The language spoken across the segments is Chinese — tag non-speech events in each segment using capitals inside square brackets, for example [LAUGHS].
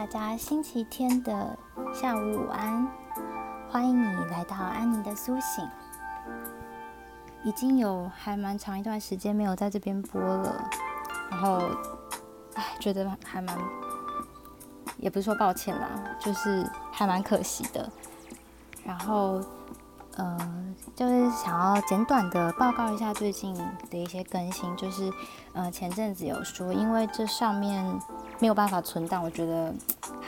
大家星期天的下午午安，欢迎你来到安妮的苏醒。已经有还蛮长一段时间没有在这边播了，然后，唉，觉得还蛮，也不是说抱歉啦，就是还蛮可惜的。然后。呃，就是想要简短的报告一下最近的一些更新，就是呃前阵子有说，因为这上面没有办法存档，我觉得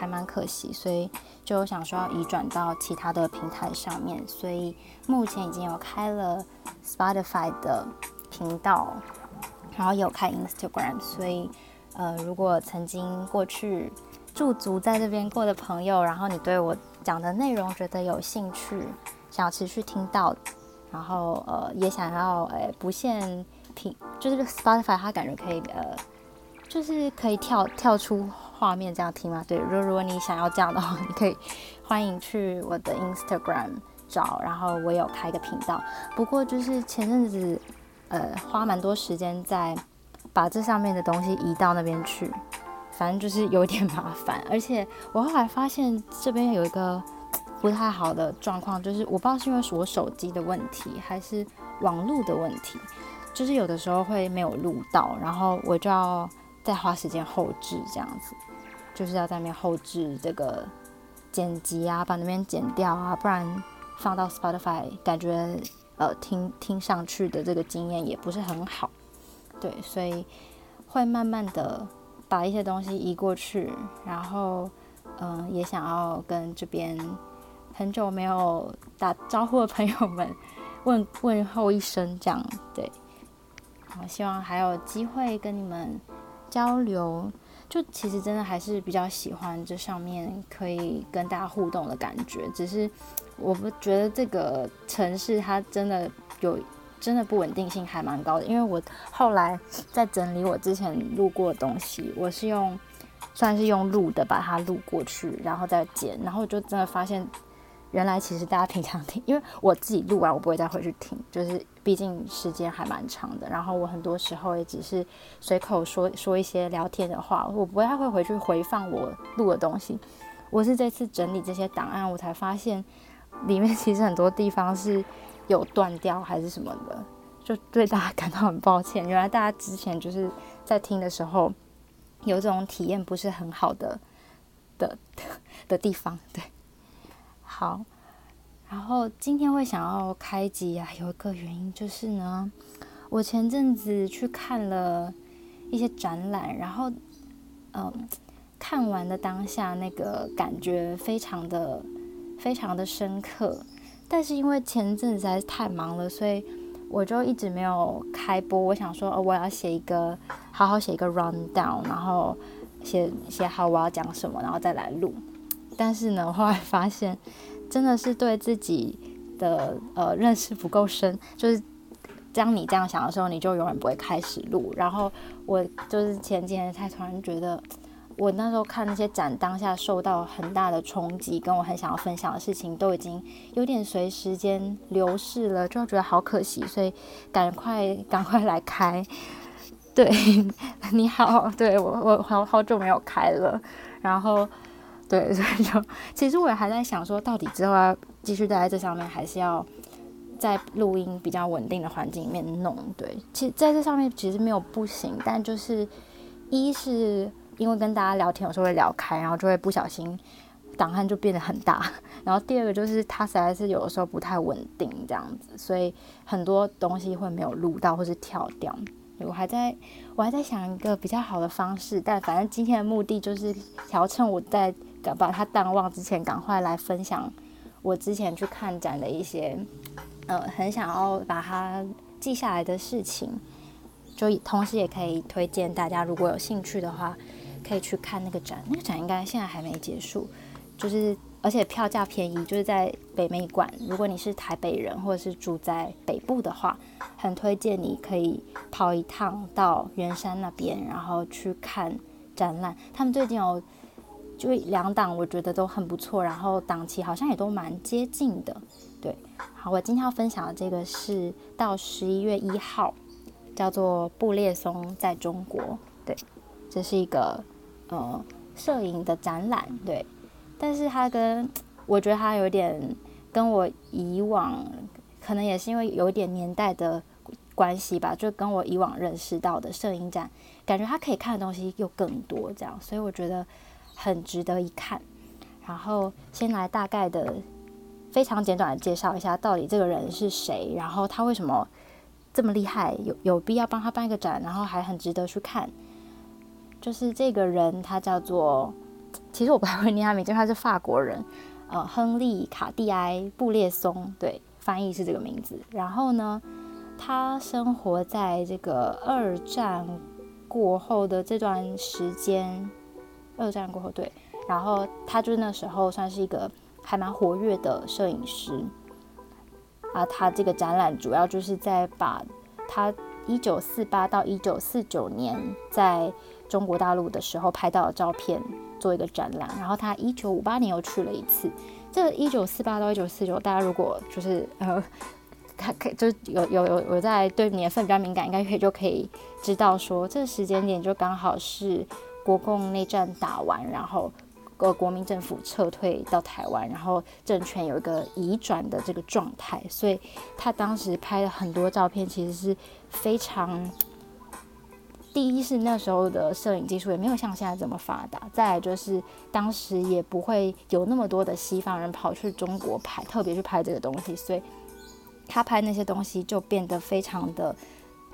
还蛮可惜，所以就想说要移转到其他的平台上面，所以目前已经有开了 Spotify 的频道，然后有开 Instagram，所以呃如果曾经过去驻足在这边过的朋友，然后你对我讲的内容觉得有兴趣。想要持续听到，然后呃也想要呃不限频，就是 Spotify 它感觉可以呃就是可以跳跳出画面这样听吗。对，如如果你想要这样的话，你可以欢迎去我的 Instagram 找，然后我有开一个频道。不过就是前阵子呃花蛮多时间在把这上面的东西移到那边去，反正就是有点麻烦。而且我后来发现这边有一个。不太好的状况就是，我不知道是因为是我手机的问题，还是网络的问题，就是有的时候会没有录到，然后我就要再花时间后置这样子，就是要在那边后置这个剪辑啊，把那边剪掉啊，不然放到 Spotify 感觉呃听听上去的这个经验也不是很好，对，所以会慢慢的把一些东西移过去，然后嗯、也想要跟这边。很久没有打招呼的朋友们，问问候一声，这样对。我，希望还有机会跟你们交流。就其实真的还是比较喜欢这上面可以跟大家互动的感觉。只是我不觉得这个城市它真的有真的不稳定性还蛮高的。因为我后来在整理我之前录过的东西，我是用算是用录的把它录过去，然后再剪，然后就真的发现。原来其实大家平常听，因为我自己录完我不会再回去听，[LAUGHS] 就是毕竟时间还蛮长的。然后我很多时候也只是随口说说一些聊天的话，我不太会回去回放我录的东西。我是这次整理这些档案，我才发现里面其实很多地方是有断掉还是什么的，就对大家感到很抱歉。原来大家之前就是在听的时候有这种体验不是很好的的 [LAUGHS] 的地方，对。好，然后今天会想要开集啊，有一个原因就是呢，我前阵子去看了一些展览，然后嗯，看完的当下那个感觉非常的非常的深刻，但是因为前阵子实在是太忙了，所以我就一直没有开播。我想说，哦，我要写一个，好好写一个 rundown，然后写写好我要讲什么，然后再来录。但是呢，后来发现，真的是对自己的呃认识不够深。就是当你这样想的时候，你就永远不会开始录。然后我就是前几天才突然觉得，我那时候看那些展，当下受到很大的冲击，跟我很想要分享的事情，都已经有点随时间流逝了，就觉得好可惜。所以赶快赶快来开。[LAUGHS] 对，你好，对我我好好久没有开了，然后。对，[LAUGHS] 所以就其实我还在想说，到底之后要继续待在这上面，还是要在录音比较稳定的环境里面弄？对，其实在这上面其实没有不行，但就是一是因为跟大家聊天有时候会聊开，然后就会不小心档案就变得很大。[LAUGHS] 然后第二个就是它实在是有的时候不太稳定这样子，所以很多东西会没有录到或是跳掉。我还在我还在想一个比较好的方式，但反正今天的目的就是想要趁我在。把它淡忘之前，赶快来分享我之前去看展的一些，呃，很想要把它记下来的事情。就同时也可以推荐大家，如果有兴趣的话，可以去看那个展。那个展应该现在还没结束，就是而且票价便宜，就是在北美馆。如果你是台北人或者是住在北部的话，很推荐你可以跑一趟到圆山那边，然后去看展览。他们最近有。就两档我觉得都很不错，然后档期好像也都蛮接近的，对。好，我今天要分享的这个是到十一月一号，叫做布列松在中国，对，这是一个呃摄影的展览，对，但是它跟我觉得它有点跟我以往可能也是因为有点年代的关系吧，就跟我以往认识到的摄影展，感觉它可以看的东西又更多，这样，所以我觉得很值得一看。然后先来大概的非常简短的介绍一下，到底这个人是谁，然后他为什么这么厉害，有有必要帮他办一个展，然后还很值得去看。就是这个人，他叫做，其实我不太会念他名字，他是法国人，呃，亨利·卡蒂埃·布列松，对，翻译是这个名字。然后呢，他生活在这个二战过后的这段时间，二战过后，对，然后他就是那时候算是一个还蛮活跃的摄影师。啊，他这个展览主要就是在把他一九四八到一九四九年在中国大陆的时候拍到的照片做一个展览，然后他一九五八年又去了一次。这一九四八到一九四九，大家如果就是呃，看可就是有有有有在对年份比较敏感，应该可以就可以知道说，这个时间点就刚好是国共内战打完，然后。个国民政府撤退到台湾，然后政权有一个移转的这个状态，所以他当时拍了很多照片，其实是非常。第一是那时候的摄影技术也没有像现在这么发达，再来就是当时也不会有那么多的西方人跑去中国拍，特别去拍这个东西，所以他拍那些东西就变得非常的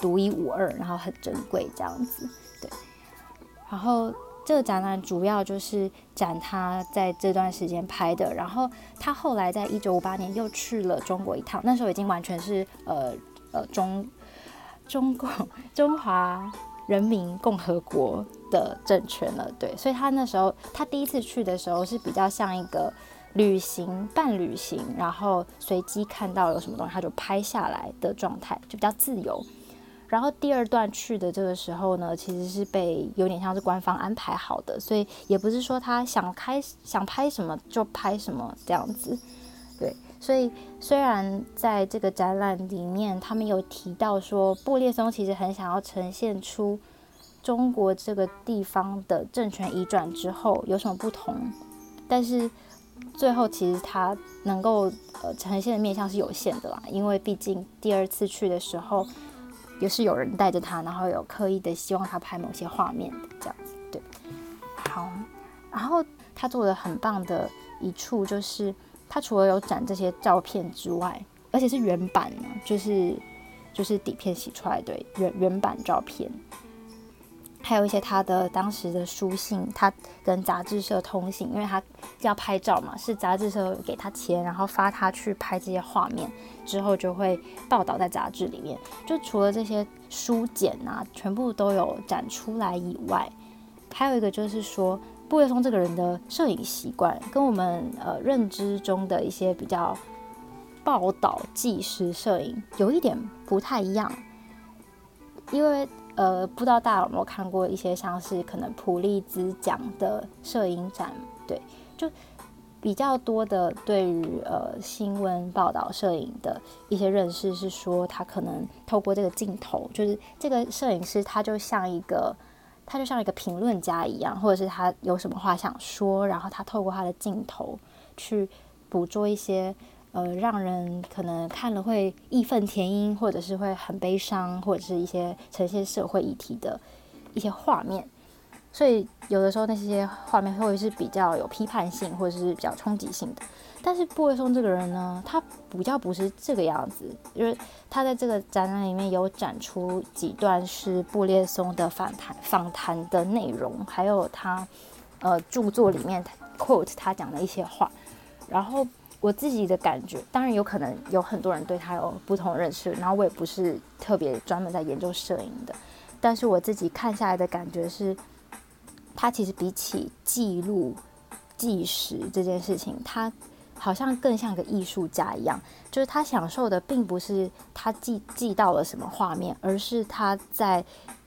独一无二，然后很珍贵这样子，然后。这个展览主要就是展他在这段时间拍的，然后他后来在一九五八年又去了中国一趟，那时候已经完全是呃呃中中共中华人民共和国的政权了，对，所以他那时候他第一次去的时候是比较像一个旅行半旅行，然后随机看到有什么东西他就拍下来的状态，就比较自由。然后第二段去的这个时候呢，其实是被有点像是官方安排好的，所以也不是说他想开想拍什么就拍什么这样子，对。所以虽然在这个展览里面，他们有提到说布列松其实很想要呈现出中国这个地方的政权移转之后有什么不同，但是最后其实他能够呃呈现的面向是有限的啦，因为毕竟第二次去的时候。也是有人带着他，然后有刻意的希望他拍某些画面的这样子，对。好，然后他做的很棒的一处就是，他除了有展这些照片之外，而且是原版呢，就是就是底片洗出来，对，原原版照片。还有一些他的当时的书信，他跟杂志社通信，因为他要拍照嘛，是杂志社给他钱，然后发他去拍这些画面，之后就会报道在杂志里面。就除了这些书简啊，全部都有展出来以外，还有一个就是说，布列松这个人的摄影习惯跟我们呃认知中的一些比较报道纪实摄影有一点不太一样，因为。呃，不知道大家有没有看过一些像是可能普利兹奖的摄影展？对，就比较多的对于呃新闻报道摄影的一些认识是说，他可能透过这个镜头，就是这个摄影师他就像一个他就像一个评论家一样，或者是他有什么话想说，然后他透过他的镜头去捕捉一些。呃，让人可能看了会义愤填膺，或者是会很悲伤，或者是一些呈现社会议题的一些画面。所以有的时候那些画面会是比较有批判性，或者是比较冲击性的。但是布列松这个人呢，他比较不是这个样子，因为他在这个展览里面有展出几段是布列松的访谈访谈的内容，还有他呃著作里面 quote 他讲的一些话，然后。我自己的感觉，当然有可能有很多人对他有不同认识，然后我也不是特别专门在研究摄影的，但是我自己看下来的感觉是，他其实比起记录、纪实这件事情，他好像更像个艺术家一样，就是他享受的并不是他记记到了什么画面，而是他在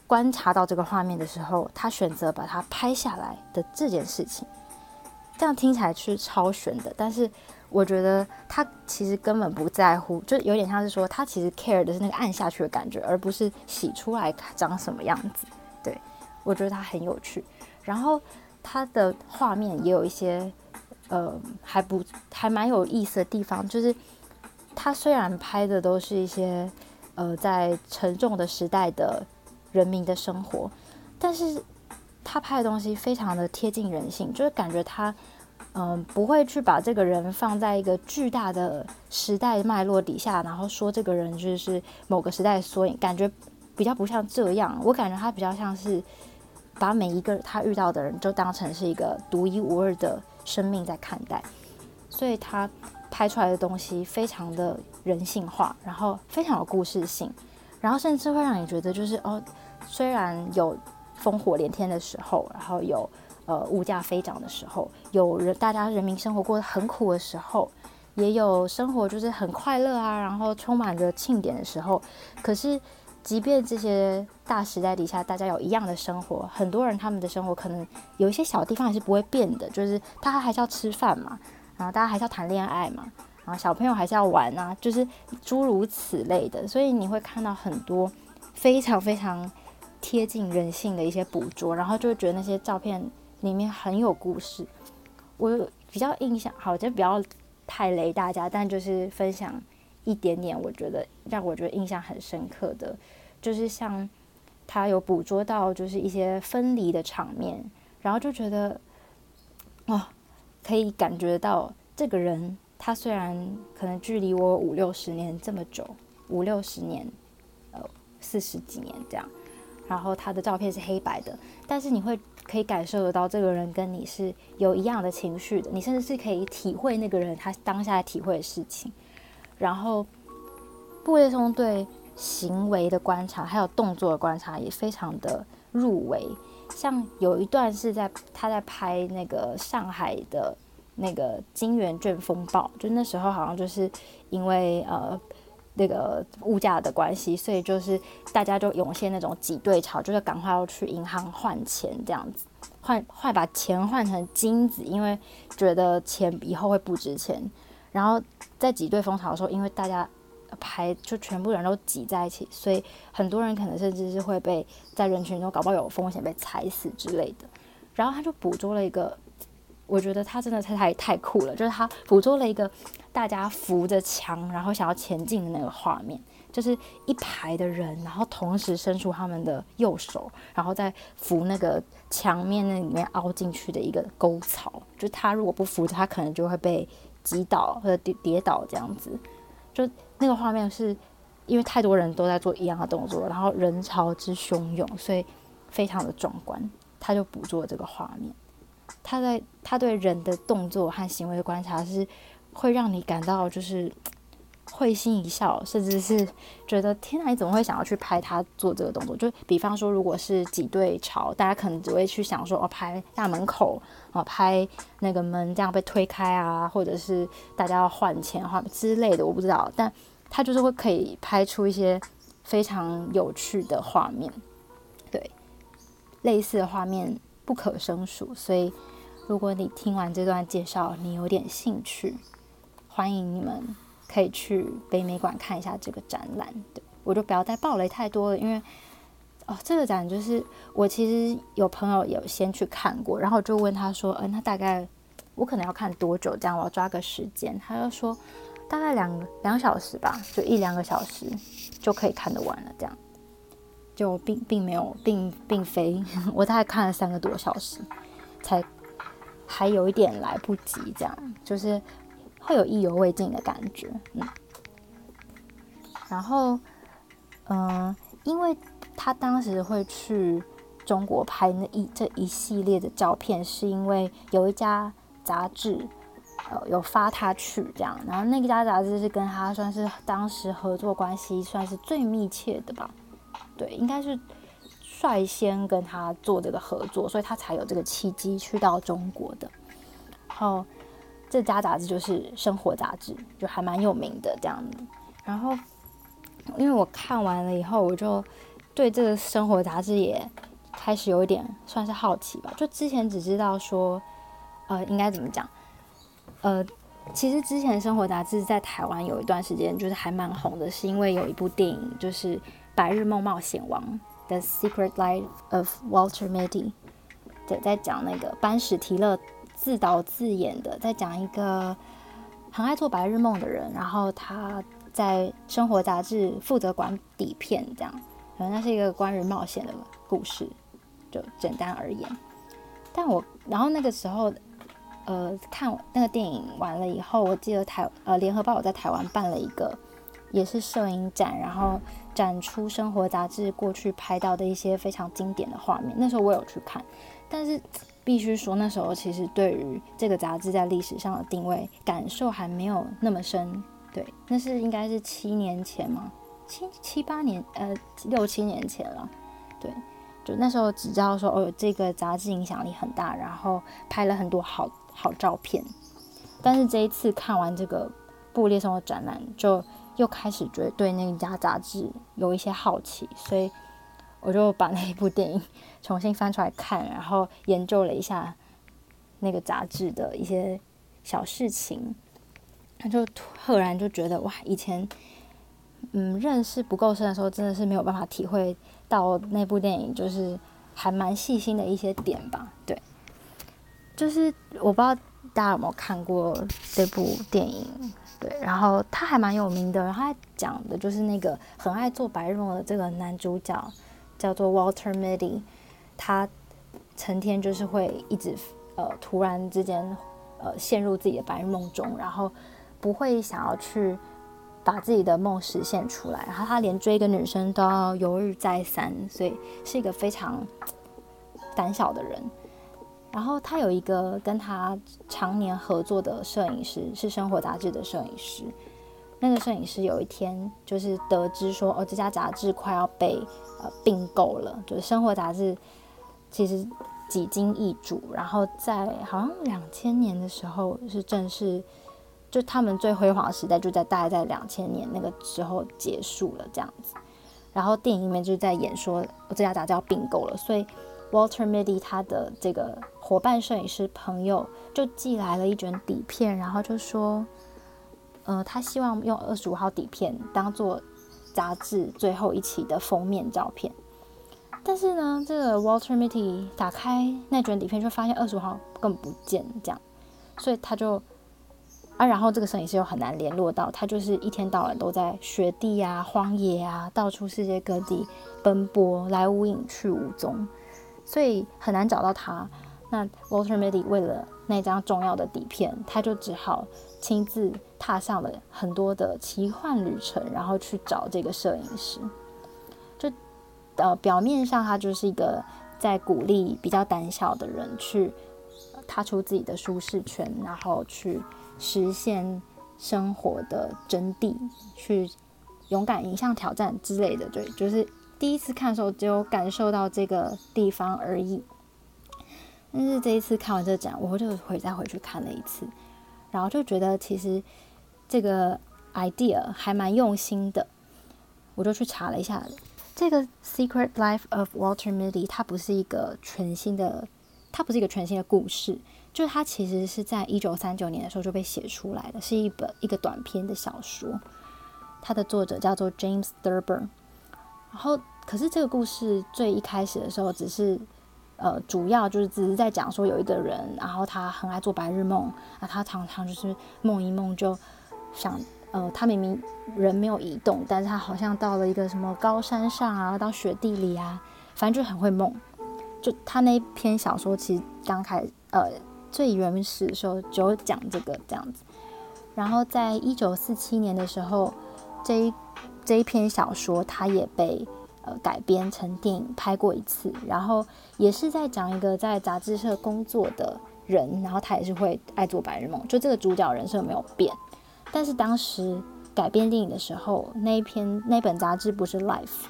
观察到这个画面的时候，他选择把它拍下来的这件事情。这样听起来是超玄的，但是。我觉得他其实根本不在乎，就有点像是说，他其实 care 的是那个按下去的感觉，而不是洗出来长什么样子。对，我觉得他很有趣。然后他的画面也有一些呃还不还蛮有意思的地方，就是他虽然拍的都是一些呃在沉重的时代的人民的生活，但是他拍的东西非常的贴近人性，就是感觉他。嗯，不会去把这个人放在一个巨大的时代脉络底下，然后说这个人就是某个时代的缩影，感觉比较不像这样。我感觉他比较像是把每一个他遇到的人都当成是一个独一无二的生命在看待，所以他拍出来的东西非常的人性化，然后非常有故事性，然后甚至会让你觉得就是哦，虽然有烽火连天的时候，然后有。呃，物价飞涨的时候，有人大家人民生活过得很苦的时候，也有生活就是很快乐啊，然后充满着庆典的时候。可是，即便这些大时代底下，大家有一样的生活，很多人他们的生活可能有一些小地方还是不会变的，就是大家还是要吃饭嘛，然后大家还是要谈恋爱嘛，然后小朋友还是要玩啊，就是诸如此类的。所以你会看到很多非常非常贴近人性的一些捕捉，然后就会觉得那些照片。里面很有故事，我比较印象好，就不要太雷大家，但就是分享一点点，我觉得让我觉得印象很深刻的，就是像他有捕捉到就是一些分离的场面，然后就觉得哦，可以感觉到这个人他虽然可能距离我五六十年这么久，五六十年，呃，四十几年这样。然后他的照片是黑白的，但是你会可以感受得到这个人跟你是有一样的情绪的，你甚至是可以体会那个人他当下体会的事情。然后布列松对行为的观察还有动作的观察也非常的入微，像有一段是在他在拍那个上海的那个金圆券风暴，就那时候好像就是因为呃。那个物价的关系，所以就是大家就涌现那种挤兑潮，就是赶快要去银行换钱，这样子换换把钱换成金子，因为觉得钱以后会不值钱。然后在挤兑风潮的时候，因为大家排就全部人都挤在一起，所以很多人可能甚至是会被在人群中搞不好有风险被踩死之类的。然后他就捕捉了一个。我觉得他真的太太太酷了，就是他捕捉了一个大家扶着墙，然后想要前进的那个画面，就是一排的人，然后同时伸出他们的右手，然后再扶那个墙面那里面凹进去的一个沟槽，就他如果不扶，他可能就会被击倒或者跌跌倒这样子。就那个画面是因为太多人都在做一样的动作，然后人潮之汹涌，所以非常的壮观，他就捕捉这个画面。他在他对人的动作和行为的观察是会让你感到就是 [TSK] 会心一笑，甚至是觉得天哪，你怎么会想要去拍他做这个动作？就比方说，如果是挤兑潮，大家可能只会去想说哦，拍大门口哦，拍那个门这样被推开啊，或者是大家要换钱换之类的，我不知道。但他就是会可以拍出一些非常有趣的画面，对，类似的画面不可胜数，所以。如果你听完这段介绍，你有点兴趣，欢迎你们可以去北美馆看一下这个展览。对，我就不要再暴雷太多了，因为哦，这个展就是我其实有朋友有先去看过，然后就问他说：“嗯、呃，那大概我可能要看多久？这样我要抓个时间。”他就说：“大概两两小时吧，就一两个小时就可以看得完了。”这样就并并没有，并并非我大概看了三个多小时才。还有一点来不及，这样就是会有意犹未尽的感觉，嗯。然后，嗯、因为他当时会去中国拍那一这一系列的照片，是因为有一家杂志，呃，有发他去这样。然后那家杂志是跟他算是当时合作关系算是最密切的吧，对，应该是。率先跟他做这个合作，所以他才有这个契机去到中国的。然后这家杂志就是《生活杂志》，就还蛮有名的这样子。然后因为我看完了以后，我就对这个《生活杂志》也开始有一点算是好奇吧。就之前只知道说，呃，应该怎么讲？呃，其实之前《生活杂志》在台湾有一段时间就是还蛮红的，是因为有一部电影就是《白日梦冒险王》。The Secret Life of Walter Mitty，对，在讲那个班史提勒自导自演的，在讲一个很爱做白日梦的人，然后他在生活杂志负责管底片，这样，可能那是一个关于冒险的故事，就简单而言。但我然后那个时候，呃，看那个电影完了以后，我记得台呃联合报我在台湾办了一个，也是摄影展，然后展出生活杂志过去拍到的一些非常经典的画面。那时候我有去看，但是必须说那时候其实对于这个杂志在历史上的定位感受还没有那么深。对，那是应该是七年前吗？七七八年呃六七年前了，对。就那时候只知道说哦，这个杂志影响力很大，然后拍了很多好好照片。但是这一次看完这个布列松的展览，就又开始觉得对那一家杂志有一些好奇，所以我就把那一部电影重新翻出来看，然后研究了一下那个杂志的一些小事情，他就赫然就觉得哇，以前嗯认识不够深的时候，真的是没有办法体会。到那部电影就是还蛮细心的一些点吧，对，就是我不知道大家有没有看过这部电影，对，然后他还蛮有名的，然后他讲的就是那个很爱做白日梦的这个男主角叫做 Walter Mitty，他成天就是会一直呃突然之间呃陷入自己的白日梦中，然后不会想要去。把自己的梦实现出来，然后他连追一个女生都要犹豫再三，所以是一个非常胆小的人。然后他有一个跟他常年合作的摄影师，是生活杂志的摄影师。那个摄影师有一天就是得知说，哦，这家杂志快要被呃并购了，就是生活杂志其实几经易主，然后在好像两千年的时候是正式。就他们最辉煌的时代就在大概在两千年那个时候结束了这样子，然后电影里面就在演说这家杂志要并购了，所以 Walter Mitty 他的这个伙伴摄影师朋友就寄来了一卷底片，然后就说，呃，他希望用二十五号底片当做杂志最后一期的封面照片，但是呢，这个 Walter Mitty 打开那卷底片就发现二十五号根本不见，这样，所以他就。啊，然后这个摄影师又很难联络到，他就是一天到晚都在雪地啊、荒野啊，到处世界各地奔波，来无影去无踪，所以很难找到他。那 Walter Mitty 为了那张重要的底片，他就只好亲自踏上了很多的奇幻旅程，然后去找这个摄影师。呃，表面上他就是一个在鼓励比较胆小的人去踏出自己的舒适圈，然后去。实现生活的真谛，去勇敢迎向挑战之类的，对，就是第一次看的时候只有感受到这个地方而已。但是这一次看完这展，我就回再回去看了一次，然后就觉得其实这个 idea 还蛮用心的。我就去查了一下，这个《Secret Life of Walter Mitty》，它不是一个全新的，它不是一个全新的故事。就是它其实是在一九三九年的时候就被写出来的，是一本一个短篇的小说。它的作者叫做 James Thurber。然后，可是这个故事最一开始的时候，只是呃，主要就是只是在讲说有一个人，然后他很爱做白日梦，啊，他常常就是梦一梦就想，呃，他明明人没有移动，但是他好像到了一个什么高山上啊，到雪地里啊，反正就很会梦。就他那篇小说其实刚开始呃。最原始的时候就讲这个这样子，然后在一九四七年的时候，这一这一篇小说他也被呃改编成电影拍过一次，然后也是在讲一个在杂志社工作的人，然后他也是会爱做白日梦，就这个主角人设没有变，但是当时改编电影的时候，那一篇那本杂志不是 Life。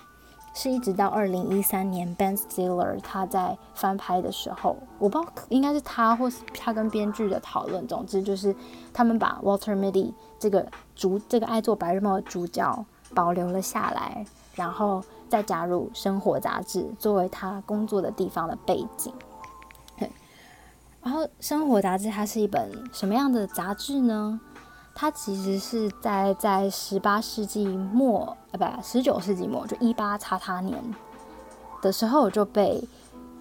是一直到二零一三年，Ben Stiller 他在翻拍的时候，我不知道应该是他或是他跟编剧的讨论。总之就是他们把 Walter Mitty 这个主这个爱做白日梦的主角保留了下来，然后再加入生活杂志作为他工作的地方的背景。对，然后生活杂志它是一本什么样的杂志呢？它其实是在在十八世纪末，呃，不，十九世纪末，就一八叉叉年的时候就被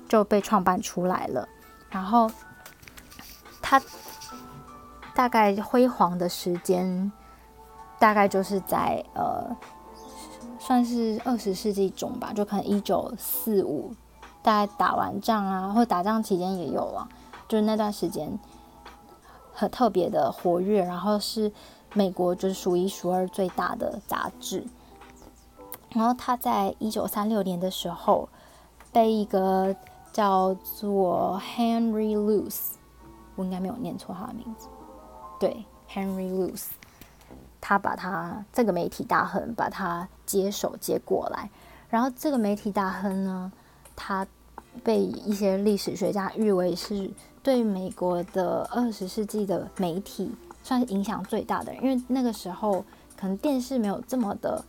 就被创办出来了。然后他大概辉煌的时间，大概就是在呃，算是二十世纪中吧，就可能一九四五，大概打完仗啊，或打仗期间也有啊，就是那段时间很特别的活跃，然后是美国就是数一数二最大的杂志。然后他在一九三六年的时候，被一个叫做 Henry Luce，我应该没有念错他的名字，对，Henry Luce，他把他这个媒体大亨把他接手接过来。然后这个媒体大亨呢，他被一些历史学家誉为是对美国的二十世纪的媒体算是影响最大的，因为那个时候可能电视没有这么的。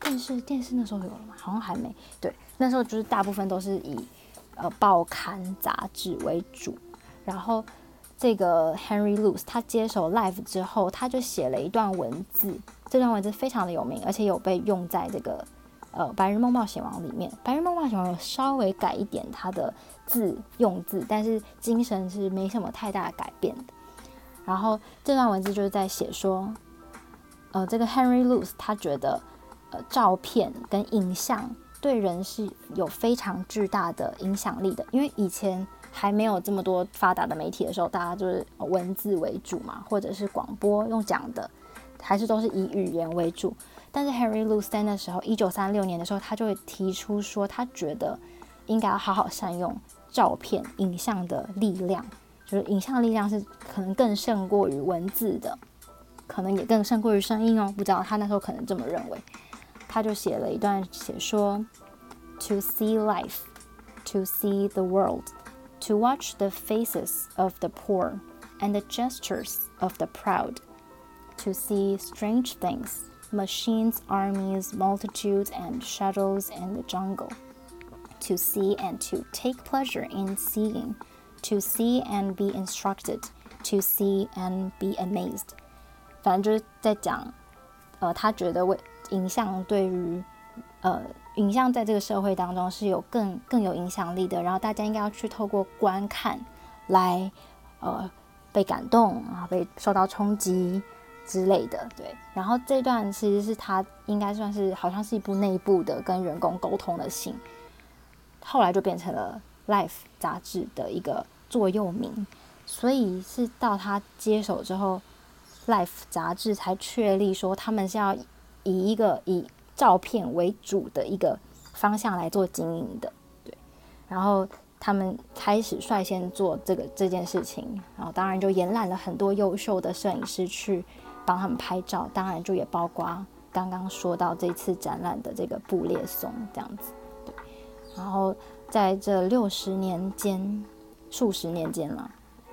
电视电视那时候有了吗？好像还没。对，那时候就是大部分都是以呃报刊杂志为主。然后这个 Henry Luce 他接手 Life 之后，他就写了一段文字，这段文字非常的有名，而且有被用在这个呃《白日梦冒险王》里面。《白日梦冒险王》有稍微改一点他的字用字，但是精神是没什么太大的改变的。然后这段文字就是在写说，呃，这个 Henry Luce 他觉得。呃，照片跟影像对人是有非常巨大的影响力的，因为以前还没有这么多发达的媒体的时候，大家就是文字为主嘛，或者是广播用讲的，还是都是以语言为主。但是 Henry Luce 在那时候，一九三六年的时候，他就会提出说，他觉得应该要好好善用照片、影像的力量，就是影像力量是可能更胜过于文字的，可能也更胜过于声音哦。不知道他那时候可能这么认为。他就写了一段写说：“To see life, to see the world, to watch the faces of the poor and the gestures of the proud, to see strange things, machines, armies, multitudes, and shadows in the jungle, to see and to take pleasure in seeing, to see and be instructed, to see and be amazed。”反正就是在讲，呃，他觉得为。影像对于，呃，影像在这个社会当中是有更更有影响力的，然后大家应该要去透过观看来，呃，被感动啊，被受到冲击 之类的，对。然后这段其实是他应该算是好像是一部内部的跟员工沟通的信，后来就变成了《Life》杂志的一个座右铭，所以是到他接手之后，《Life》杂志才确立说他们是要。以一个以照片为主的一个方向来做经营的，对，然后他们开始率先做这个这件事情，然后当然就延揽了很多优秀的摄影师去帮他们拍照，当然就也包括刚刚说到这次展览的这个布列松这样子，对，然后在这六十年间、数十年间了，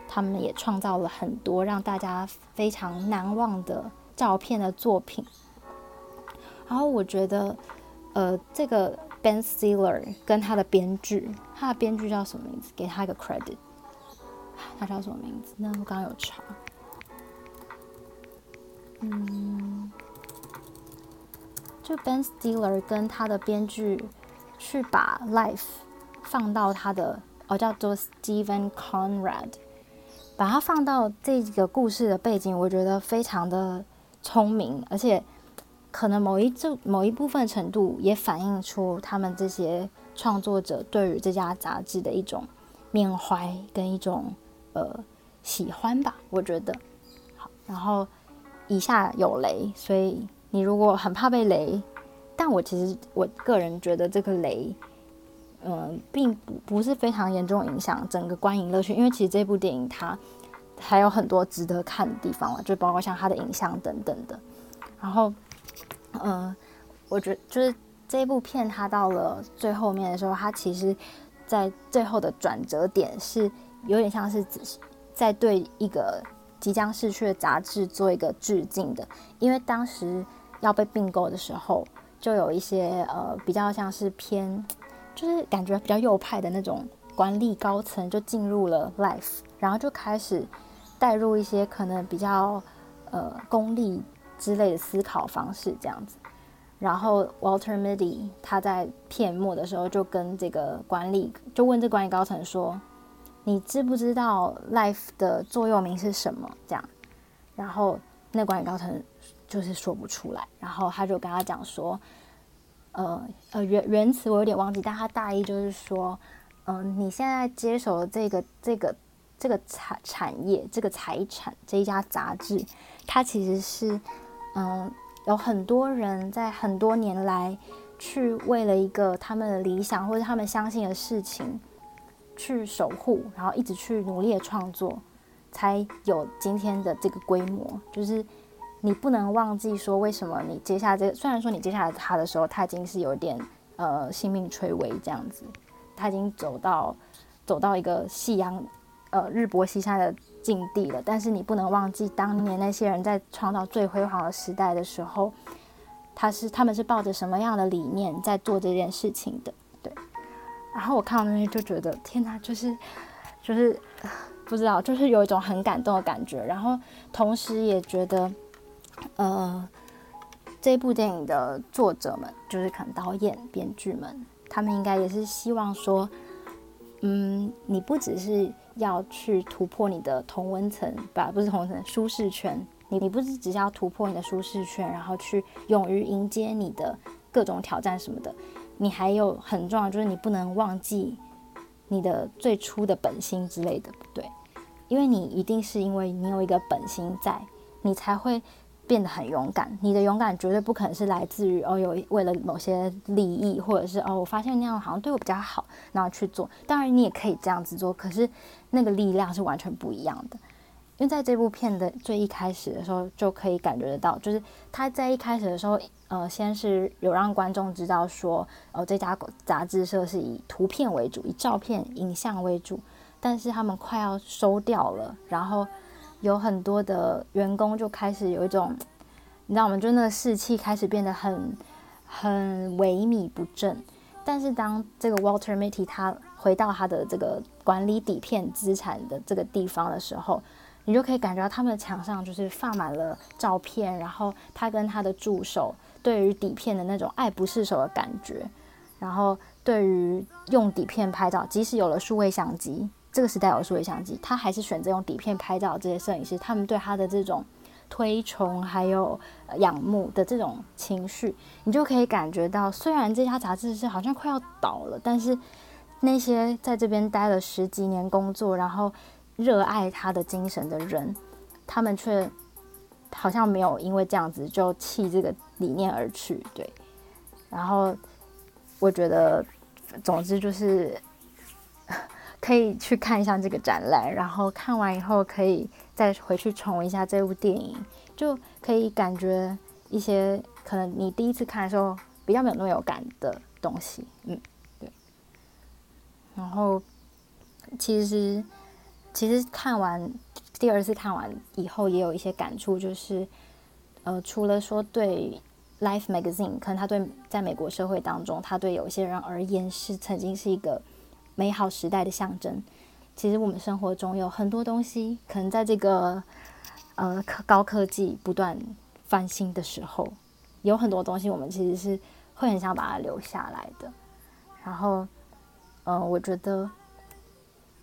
他们也创造了很多让大家非常难忘的照片的作品。然后我觉得，呃，这个 Ben Stiller 跟他的编剧，他的编剧叫什么名字？给他一个 credit，他叫什么名字？那我刚刚有查，嗯，就 Ben Stiller 跟他的编剧去把 Life 放到他的哦，叫做 Steven Conrad，把它放到这个故事的背景，我觉得非常的聪明，而且。可能某一这某一部分程度也反映出他们这些创作者对于这家杂志的一种缅怀跟一种呃喜欢吧，我觉得。好，然后以下有雷，所以你如果很怕被雷，但我其实我个人觉得这个雷，嗯、并不不是非常严重影响整个观影乐趣，因为其实这部电影它还有很多值得看的地方了，就包括像它的影像等等的，然后。嗯，我觉得就是这部片，它到了最后面的时候，它其实，在最后的转折点是有点像是在对一个即将逝去的杂志做一个致敬的，因为当时要被并购的时候，就有一些呃比较像是偏，就是感觉比较右派的那种管理高层就进入了 Life，然后就开始带入一些可能比较呃功利。之类的思考方式这样子，然后 Walter Mitty 他在片末的时候就跟这个管理就问这管理高层说：“你知不知道 life 的座右铭是什么？”这样，然后那管理高层就是说不出来，然后他就跟他讲说：“呃呃原原词我有点忘记，但他大意就是说，嗯、你现在接手的这个这个这个产产业这个财产这一家杂志，它其实是嗯。”有很多人在很多年来去为了一个他们的理想或者他们相信的事情去守护，然后一直去努力的创作，才有今天的这个规模。就是你不能忘记说，为什么你接下这，虽然说你接下来他的时候，他已经是有点呃性命垂危这样子，他已经走到走到一个夕阳呃日薄西山的。境地了，但是你不能忘记当年那些人在创造最辉煌的时代的时候，他是他们是抱着什么样的理念在做这件事情的？然后我看到那些就觉得天哪，就是就是不知道，就是有一种很感动的感觉。然后同时也觉得，呃，这部电影的作者们，就是可能导演、编剧们，他们应该也是希望说，嗯，你不只是。要去突破你的同温层，吧，不是同温层，舒适圈。你你不是只是要突破你的舒适圈，然后去勇于迎接你的各种挑战什么的。你还有很重要，就是你不能忘记你的最初的本心之类的，对，因为你一定是因为你有一个本心在，你才会。变得很勇敢，你的勇敢绝对不可能是来自于哦，有为了某些利益，或者是哦，我发现那样好像对我比较好，然后去做。当然，你也可以这样子做，可是那个力量是完全不一样的。因为在这部片的最一开始的时候，就可以感觉得到，就是他在一开始的时候，呃，先是有让观众知道说，哦，这家杂志社是以图片为主，以照片、影像为主，但是他们快要收掉了，然后。有很多的员工就开始有一种，你知道吗？就那个士气开始变得很很萎靡不振。但是当这个 Walter Mitty 他回到他的这个管理底片资产的这个地方的时候，你就可以感觉到他们的墙上就是放满了照片，然后他跟他的助手对于底片的那种爱不释手的感觉，然后对于用底片拍照，即使有了数位相机。这个时代有数位相机，他还是选择用底片拍照。这些摄影师，他们对他的这种推崇还有仰慕的这种情绪，你就可以感觉到，虽然这家杂志是好像快要倒了，但是那些在这边待了十几年工作，然后热爱他的精神的人，他们却好像没有因为这样子就弃这个理念而去。对，然后我觉得，总之就是。可以去看一下这个展览，然后看完以后可以再回去重温一下这部电影，就可以感觉一些可能你第一次看的时候比较没有那么有感的东西。嗯，对。然后其实其实看完第二次看完以后也有一些感触，就是呃，除了说对《Life Magazine》，可能他对在美国社会当中，他对有些人而言是曾经是一个。美好时代的象征，其实我们生活中有很多东西，可能在这个呃科高科技不断翻新的时候，有很多东西我们其实是会很想把它留下来的。然后，呃，我觉得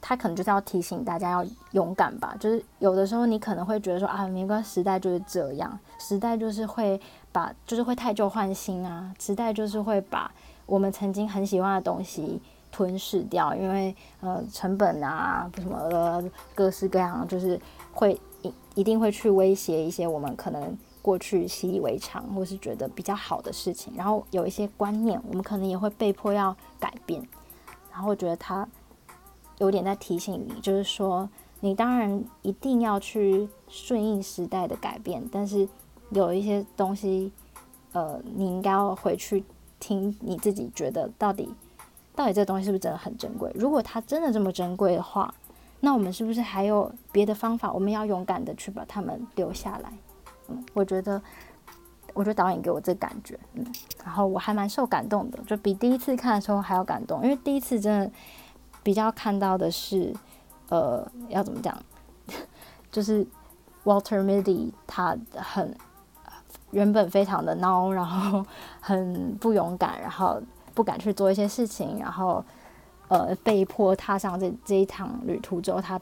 他可能就是要提醒大家要勇敢吧。就是有的时候你可能会觉得说啊，没关，时代就是这样，时代就是会把，就是会汰旧换新啊，时代就是会把我们曾经很喜欢的东西。吞噬掉，因为呃成本啊什么的各式各样，就是会一一定会去威胁一些我们可能过去习以为常或是觉得比较好的事情，然后有一些观念我们可能也会被迫要改变，然后我觉得他有点在提醒你，就是说你当然一定要去顺应时代的改变，但是有一些东西呃你应该要回去听你自己觉得到底。到底这东西是不是真的很珍贵？如果它真的这么珍贵的话，那我们是不是还有别的方法？我们要勇敢的去把它们留下来。嗯，我觉得，我觉得导演给我这感觉，嗯，然后我还蛮受感动的，就比第一次看的时候还要感动。因为第一次真的比较看到的是，呃，要怎么讲，[LAUGHS] 就是 Walter Mitty 他很原本非常的孬，然后很不勇敢，然后不敢去做一些事情，然后呃被迫踏上这这一趟旅途之后，他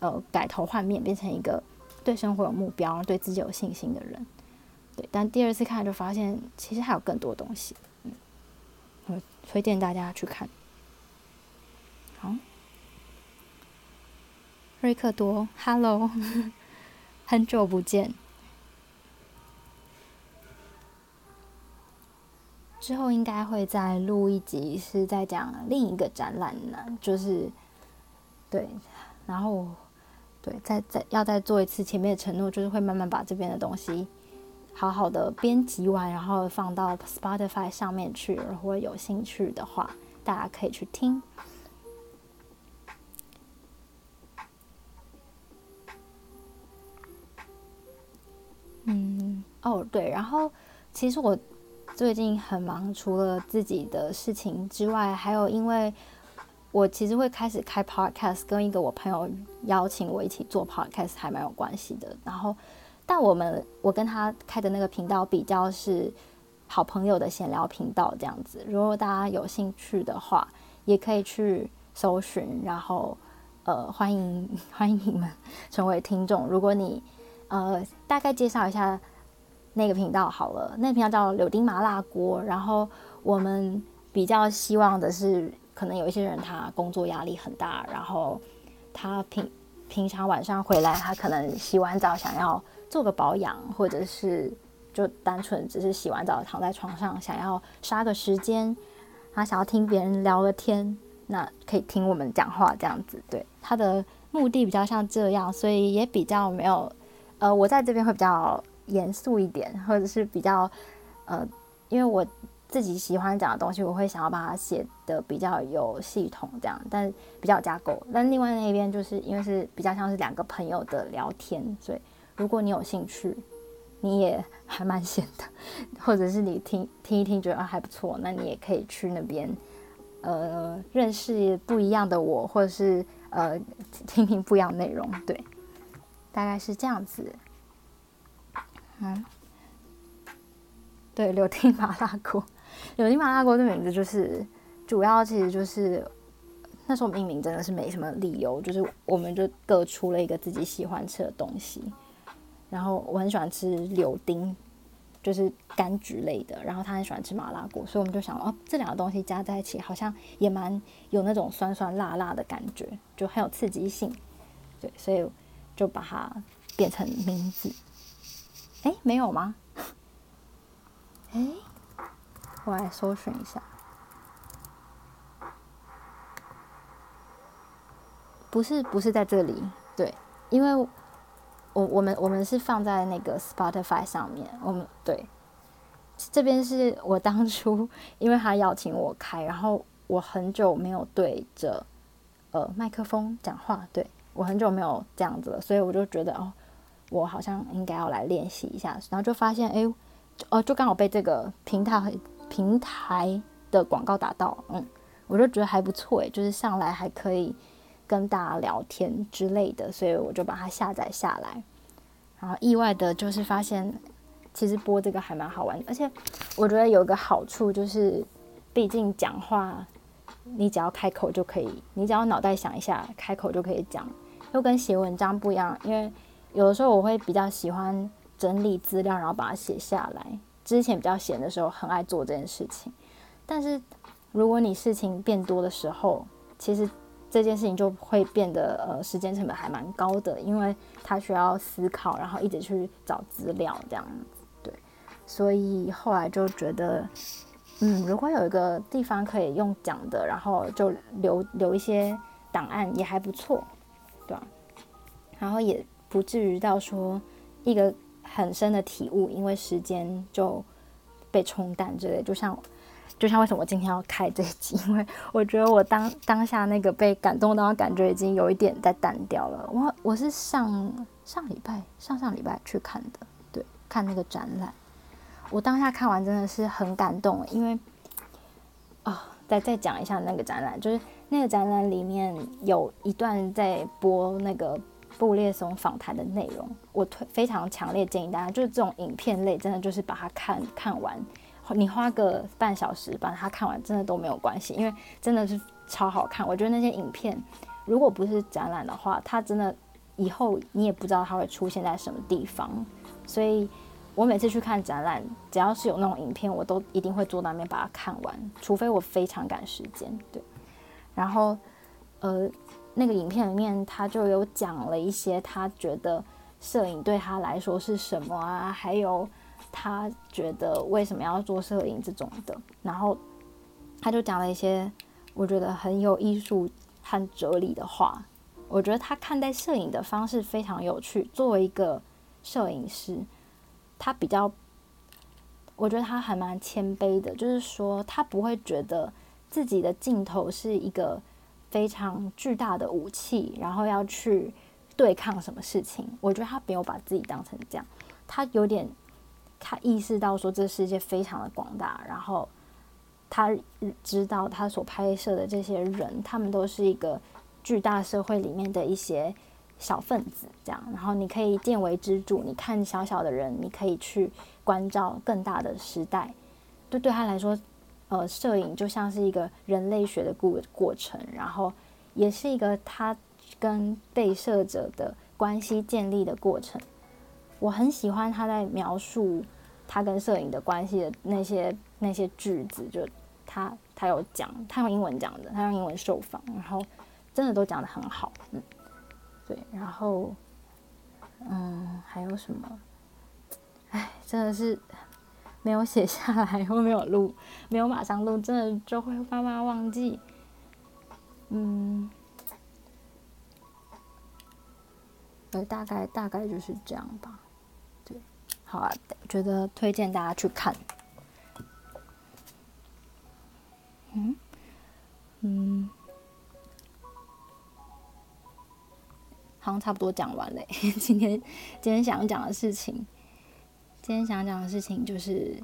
呃改头换面，变成一个对生活有目标、对自己有信心的人。对，但第二次看就发现，其实还有更多东西。嗯，我推荐大家去看。瑞克多，Hello，[LAUGHS] 很久不见。之后应该会再录一集，是在讲另一个展览呢，就是对，然后对，再再要再做一次前面的承诺，就是会慢慢把这边的东西好好的编辑完，然后放到 Spotify 上面去。如果有兴趣的话，大家可以去听。嗯，哦对，然后其实我。最近很忙，除了自己的事情之外，还有因为我其实会开始开 podcast，跟一个我朋友邀请我一起做 podcast，还蛮有关系的。然后，但我们我跟他开的那个频道比较是好朋友的闲聊频道这样子。如果大家有兴趣的话，也可以去搜寻，然后呃欢迎 [LAUGHS] 欢迎你们成为听众。如果你呃大概介绍一下。那个频道好了，那个频道叫柳丁麻辣锅。然后我们比较希望的是，可能有一些人他工作压力很大，然后他平平常晚上回来，他可能洗完澡想要做个保养，或者是就单纯只是洗完澡躺在床上想要杀个时间，他想要听别人聊个天，那可以听我们讲话这样子。对，他的目的比较像这样，所以也比较没有，呃，我在这边会比较。严肃一点，或者是比较，呃，因为我自己喜欢讲的东西，我会想要把它写的比较有系统，这样，但比较有架构。但另外那一边就是因为是比较像是两个朋友的聊天，所以如果你有兴趣，你也 [LAUGHS] 还蛮闲的，或者是你听听一听觉得还不错，那你也可以去那边，呃，认识不一样的我，或者是呃，听听不一样内容，对，大概是这样子。嗯，对，柳丁麻辣锅，柳丁麻辣锅的名字就是主要，其实就是那时候命名真的是没什么理由，就是我们就各出了一个自己喜欢吃的东西，然后我很喜欢吃柳丁，就是柑橘类的，然后他很喜欢吃麻辣锅，所以我们就想哦，这两个东西加在一起好像也蛮有那种酸酸辣辣的感觉，就很有刺激性，对，所以就把它变成名字。哎，没有吗？[LAUGHS] 哎，我来搜寻一下。不是，不是在这里。对，因为我我们我们是放在那个 Spotify 上面。我们对，这边是我当初 [LAUGHS] 因为他邀请我开，然后我很久没有对着呃麦克风讲话，对，我很久没有这样子了，所以我就觉得哦。我好像应该要来练习一下，然后就发现，哎，哦，就刚好被这个平台平台的广告打到，嗯，我就觉得还不错，哎，就是上来还可以跟大家聊天之类的，所以我就把它下载下来。然后意外的就是发现，其实播这个还蛮好玩，而且我觉得有个好处就是，毕竟讲话你只要开口就可以，你只要脑袋想一下，开口就可以讲，又跟写文章不一样，因为。有的时候我会比较喜欢整理资料，然后把它写下来。之前比较闲的时候，很爱做这件事情。但是如果你事情变多的时候，其实这件事情就会变得呃时间成本还蛮高的，因为它需要思考，然后一直去找资料这样子。对，所以后来就觉得，嗯，如果有一个地方可以用讲的，然后就留留一些档案也还不错，然后也。不至于到说一个很深的体悟，因为时间就被冲淡之类。就像就像为什么我今天要开这一集，因为我觉得我当当下那个被感动到的感觉已经有一点在淡掉了。我我是上上礼拜上上礼拜去看的，对，看那个展览。我当下看完真的是很感动，因为啊、哦，再再讲一下那个展览，就是那个展览里面有一段在播那个。布列松访谈的内容，我推非常强烈建议大家，就是这种影片类，真的就是把它看看完，你花个半小时把它看完，真的都没有关系，因为真的是超好看。我觉得那些影片，如果不是展览的话，它真的以后你也不知道它会出现在什么地方。所以我每次去看展览，只要是有那种影片，我都一定会坐那边把它看完，除非我非常赶时间。对，然后呃。那个影片里面，他就有讲了一些他觉得摄影对他来说是什么啊，还有他觉得为什么要做摄影这种的。然后他就讲了一些我觉得很有艺术和哲理的话。我觉得他看待摄影的方式非常有趣。作为一个摄影师，他比较，我觉得他还蛮谦卑的，就是说他不会觉得自己的镜头是一个。非常巨大的武器，然后要去对抗什么事情？我觉得他没有把自己当成这样，他有点他意识到说这世界非常的广大，然后他知道他所拍摄的这些人，他们都是一个巨大社会里面的一些小分子，这样。然后你可以见微知著，你看小小的人，你可以去关照更大的时代。对，对他来说。呃，摄影就像是一个人类学的过过程，然后也是一个他跟被摄者的关系建立的过程。我很喜欢他在描述他跟摄影的关系的那些那些句子，就他他有讲，他用英文讲的，他用英文受访，然后真的都讲得很好，嗯，对，然后嗯，还有什么？哎，真的是。没有写下来，或没有录，没有马上录，真的就会慢慢忘记。嗯，呃，大概大概就是这样吧。对，好啊，觉得推荐大家去看。嗯嗯，好像差不多讲完了。今天今天想讲的事情。今天想讲的事情就是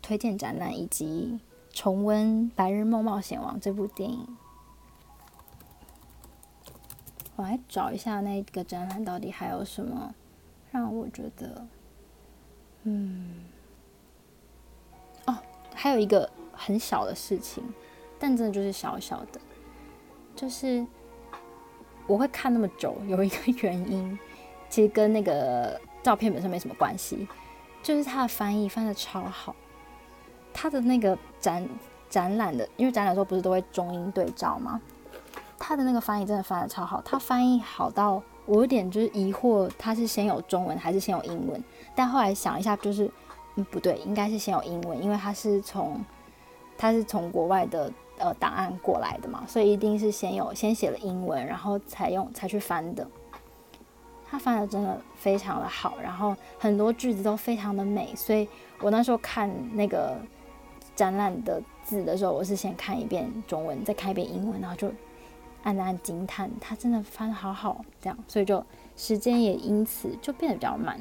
推荐展览以及重温《白日梦冒险王》这部电影。我来找一下那个展览到底还有什么让我觉得，嗯，哦，还有一个很小的事情，但真的就是小小的，就是我会看那么久，有一个原因，其实跟那个。照片本身没什么关系，就是他的翻译翻的超好。他的那个展展览的，因为展览的时候不是都会中英对照吗？他的那个翻译真的翻的超好，他翻译好到我有点就是疑惑，他是先有中文还是先有英文？但后来想一下，就是嗯不对，应该是先有英文，因为他是从他是从国外的呃档案过来的嘛，所以一定是先有先写了英文，然后才用才去翻的。他翻的真的非常的好，然后很多句子都非常的美，所以我那时候看那个展览的字的时候，我是先看一遍中文，再看一遍英文，然后就暗暗惊叹，他真的翻的好好，这样，所以就时间也因此就变得比较慢。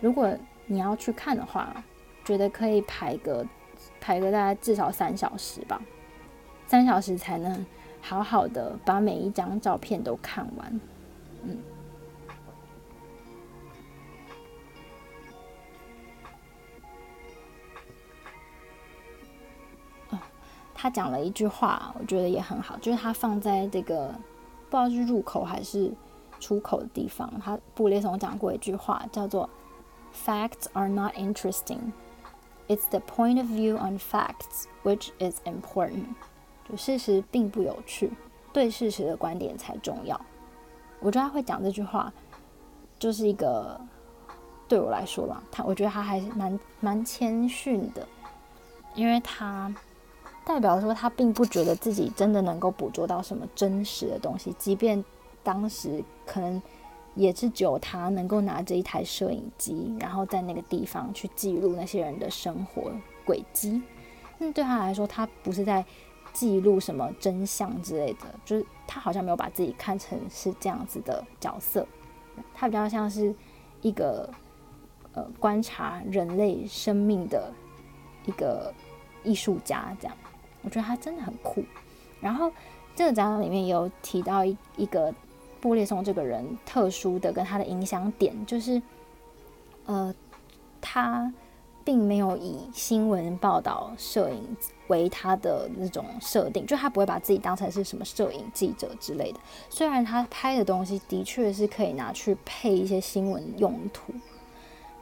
如果你要去看的话，觉得可以排个排个大概至少三小时吧，三小时才能好好的把每一张照片都看完。嗯，哦，他讲了一句话，我觉得也很好，就是他放在这个不知道是入口还是出口的地方。他布列松讲过一句话，叫做 “Facts are not interesting. It's the point of view on facts which is important.” 就事实并不有趣，对事实的观点才重要。我觉得他会讲这句话，就是一个对我来说吧，他我觉得他还蛮蛮谦逊的，因为他代表说他并不觉得自己真的能够捕捉到什么真实的东西，即便当时可能也是只有他能够拿着一台摄影机，然后在那个地方去记录那些人的生活轨迹。那对他来说，他不是在。记录什么真相之类的，就是他好像没有把自己看成是这样子的角色，他比较像是一个呃观察人类生命的一个艺术家这样。我觉得他真的很酷。然后这个展览里面有提到一一个布列松这个人特殊的跟他的影响点，就是呃，他并没有以新闻报道摄影为他的那种设定，就他不会把自己当成是什么摄影记者之类的。虽然他拍的东西的确是可以拿去配一些新闻用途，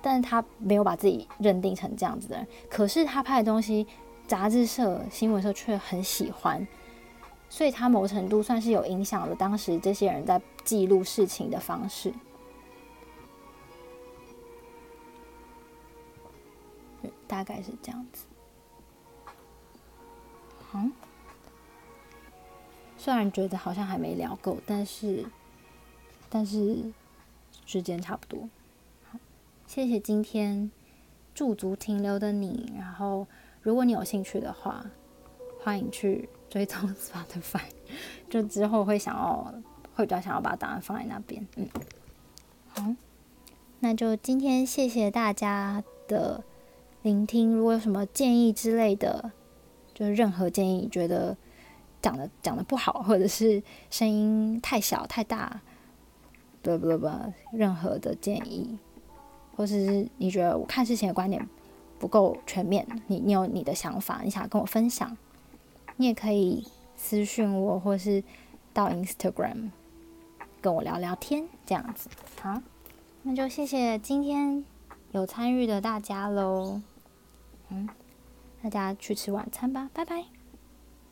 但他没有把自己认定成这样子的人。可是他拍的东西，杂志社、新闻社却很喜欢。所以，他某程度算是有影响了当时这些人在记录事情的方式。大概是这样子。嗯，虽然觉得好像还没聊够，但是，但是时间差不多。谢谢今天驻足停留的你。然后，如果你有兴趣的话，欢迎去。追踪 Spotify，[LAUGHS] 就之后会想要，会比较想要把档案放在那边。嗯，好，那就今天谢谢大家的聆听。如果有什么建议之类的，就是任何建议，觉得讲的讲的不好，或者是声音太小太大，不不不，任何的建议，或者是你觉得我看事情的观点不够全面，你你有你的想法，你想跟我分享。你也可以私讯我，或是到 Instagram 跟我聊聊天，这样子。好，那就谢谢今天有参与的大家喽。嗯，大家去吃晚餐吧，拜拜。